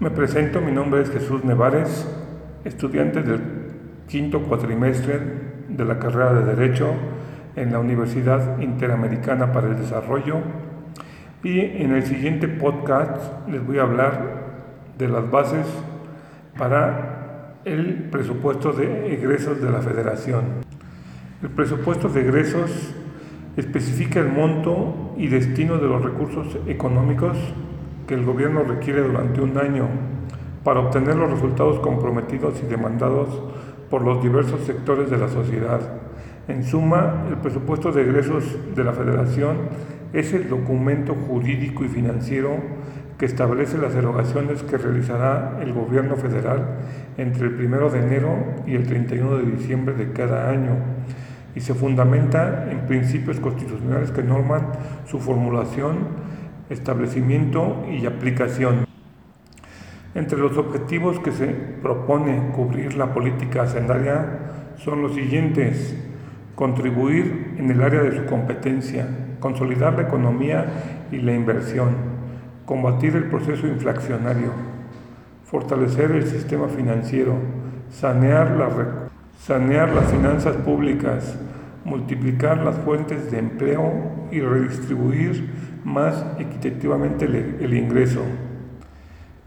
Me presento, mi nombre es Jesús Nevares, estudiante del quinto cuatrimestre de la carrera de Derecho en la Universidad Interamericana para el Desarrollo y en el siguiente podcast les voy a hablar de las bases para el presupuesto de egresos de la Federación. El presupuesto de egresos especifica el monto y destino de los recursos económicos que el gobierno requiere durante un año para obtener los resultados comprometidos y demandados por los diversos sectores de la sociedad. En suma, el presupuesto de egresos de la Federación es el documento jurídico y financiero que establece las erogaciones que realizará el gobierno federal entre el 1 de enero y el 31 de diciembre de cada año y se fundamenta en principios constitucionales que norman su formulación establecimiento y aplicación. Entre los objetivos que se propone cubrir la política hacendaria son los siguientes. Contribuir en el área de su competencia, consolidar la economía y la inversión, combatir el proceso inflacionario, fortalecer el sistema financiero, sanear, sanear las finanzas públicas, multiplicar las fuentes de empleo y redistribuir más equitativamente el, ingreso.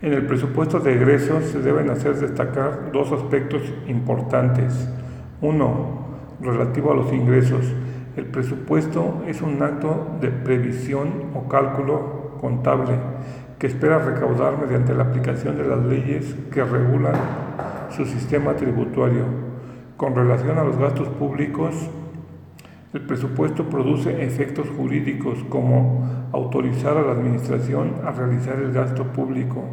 En el presupuesto de egresos se deben hacer destacar dos aspectos importantes. Uno, relativo a los ingresos. El presupuesto es un acto de previsión o cálculo contable que espera recaudar mediante la aplicación de las leyes que regulan su sistema tributario. Con relación a los gastos públicos, el presupuesto produce efectos jurídicos como autorizar a la Administración a realizar el gasto público,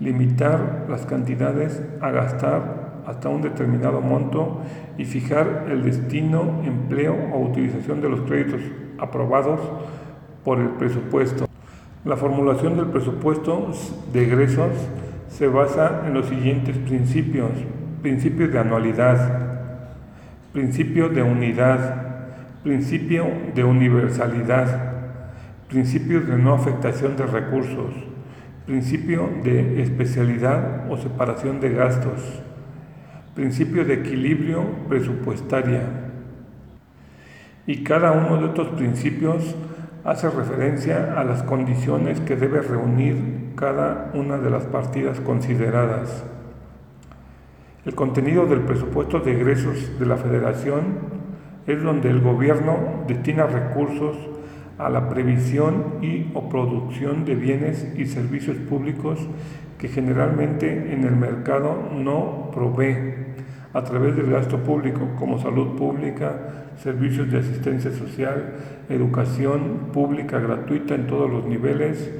limitar las cantidades a gastar hasta un determinado monto y fijar el destino, empleo o utilización de los créditos aprobados por el presupuesto. La formulación del presupuesto de egresos se basa en los siguientes principios. Principio de anualidad, principio de unidad, principio de universalidad, principio de no afectación de recursos, principio de especialidad o separación de gastos, principio de equilibrio presupuestaria. Y cada uno de estos principios hace referencia a las condiciones que debe reunir cada una de las partidas consideradas. El contenido del presupuesto de egresos de la Federación es donde el gobierno destina recursos a la previsión y o producción de bienes y servicios públicos que generalmente en el mercado no provee. A través del gasto público como salud pública, servicios de asistencia social, educación pública gratuita en todos los niveles,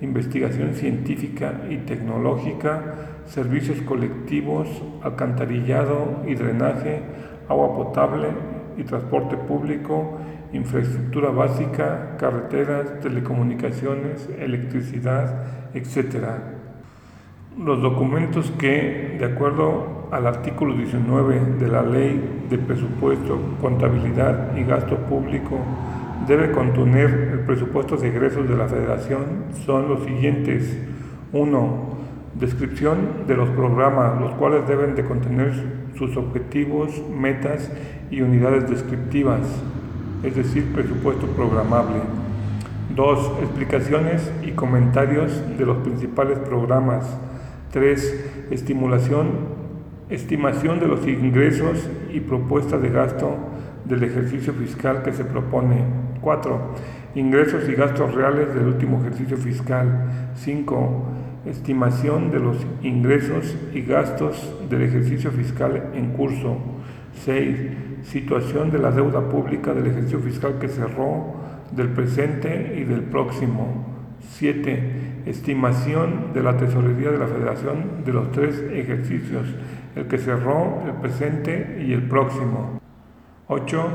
investigación científica y tecnológica, servicios colectivos, alcantarillado y drenaje, agua potable, y transporte público, infraestructura básica, carreteras, telecomunicaciones, electricidad, etc. Los documentos que, de acuerdo al artículo 19 de la Ley de Presupuesto, Contabilidad y Gasto Público, debe contener el presupuesto de egresos de la Federación son los siguientes. 1. Descripción de los programas, los cuales deben de contener sus objetivos, metas y unidades descriptivas, es decir, presupuesto programable. 2. Explicaciones y comentarios de los principales programas. 3. Estimulación, estimación de los ingresos y propuesta de gasto del ejercicio fiscal que se propone. 4. Ingresos y gastos reales del último ejercicio fiscal. 5 Estimación de los ingresos y gastos del ejercicio fiscal en curso. 6. Situación de la deuda pública del ejercicio fiscal que cerró, del presente y del próximo. 7. Estimación de la tesorería de la Federación de los tres ejercicios, el que cerró, el presente y el próximo. 8.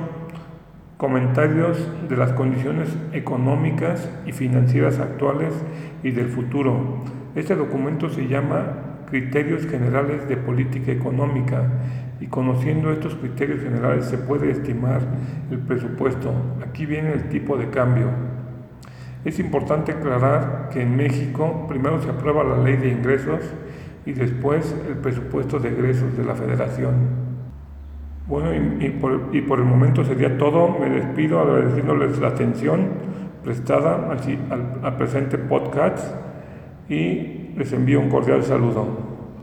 Comentarios de las condiciones económicas y financieras actuales y del futuro este documento se llama Criterios Generales de Política Económica y conociendo estos criterios generales se puede estimar el presupuesto. Aquí viene el tipo de cambio. Es importante aclarar que en México primero se aprueba la ley de ingresos y después el presupuesto de egresos de la federación. Bueno, y, por, y por el momento sería todo. Me despido agradeciéndoles la atención prestada al, al presente podcast y les envío un cordial saludo.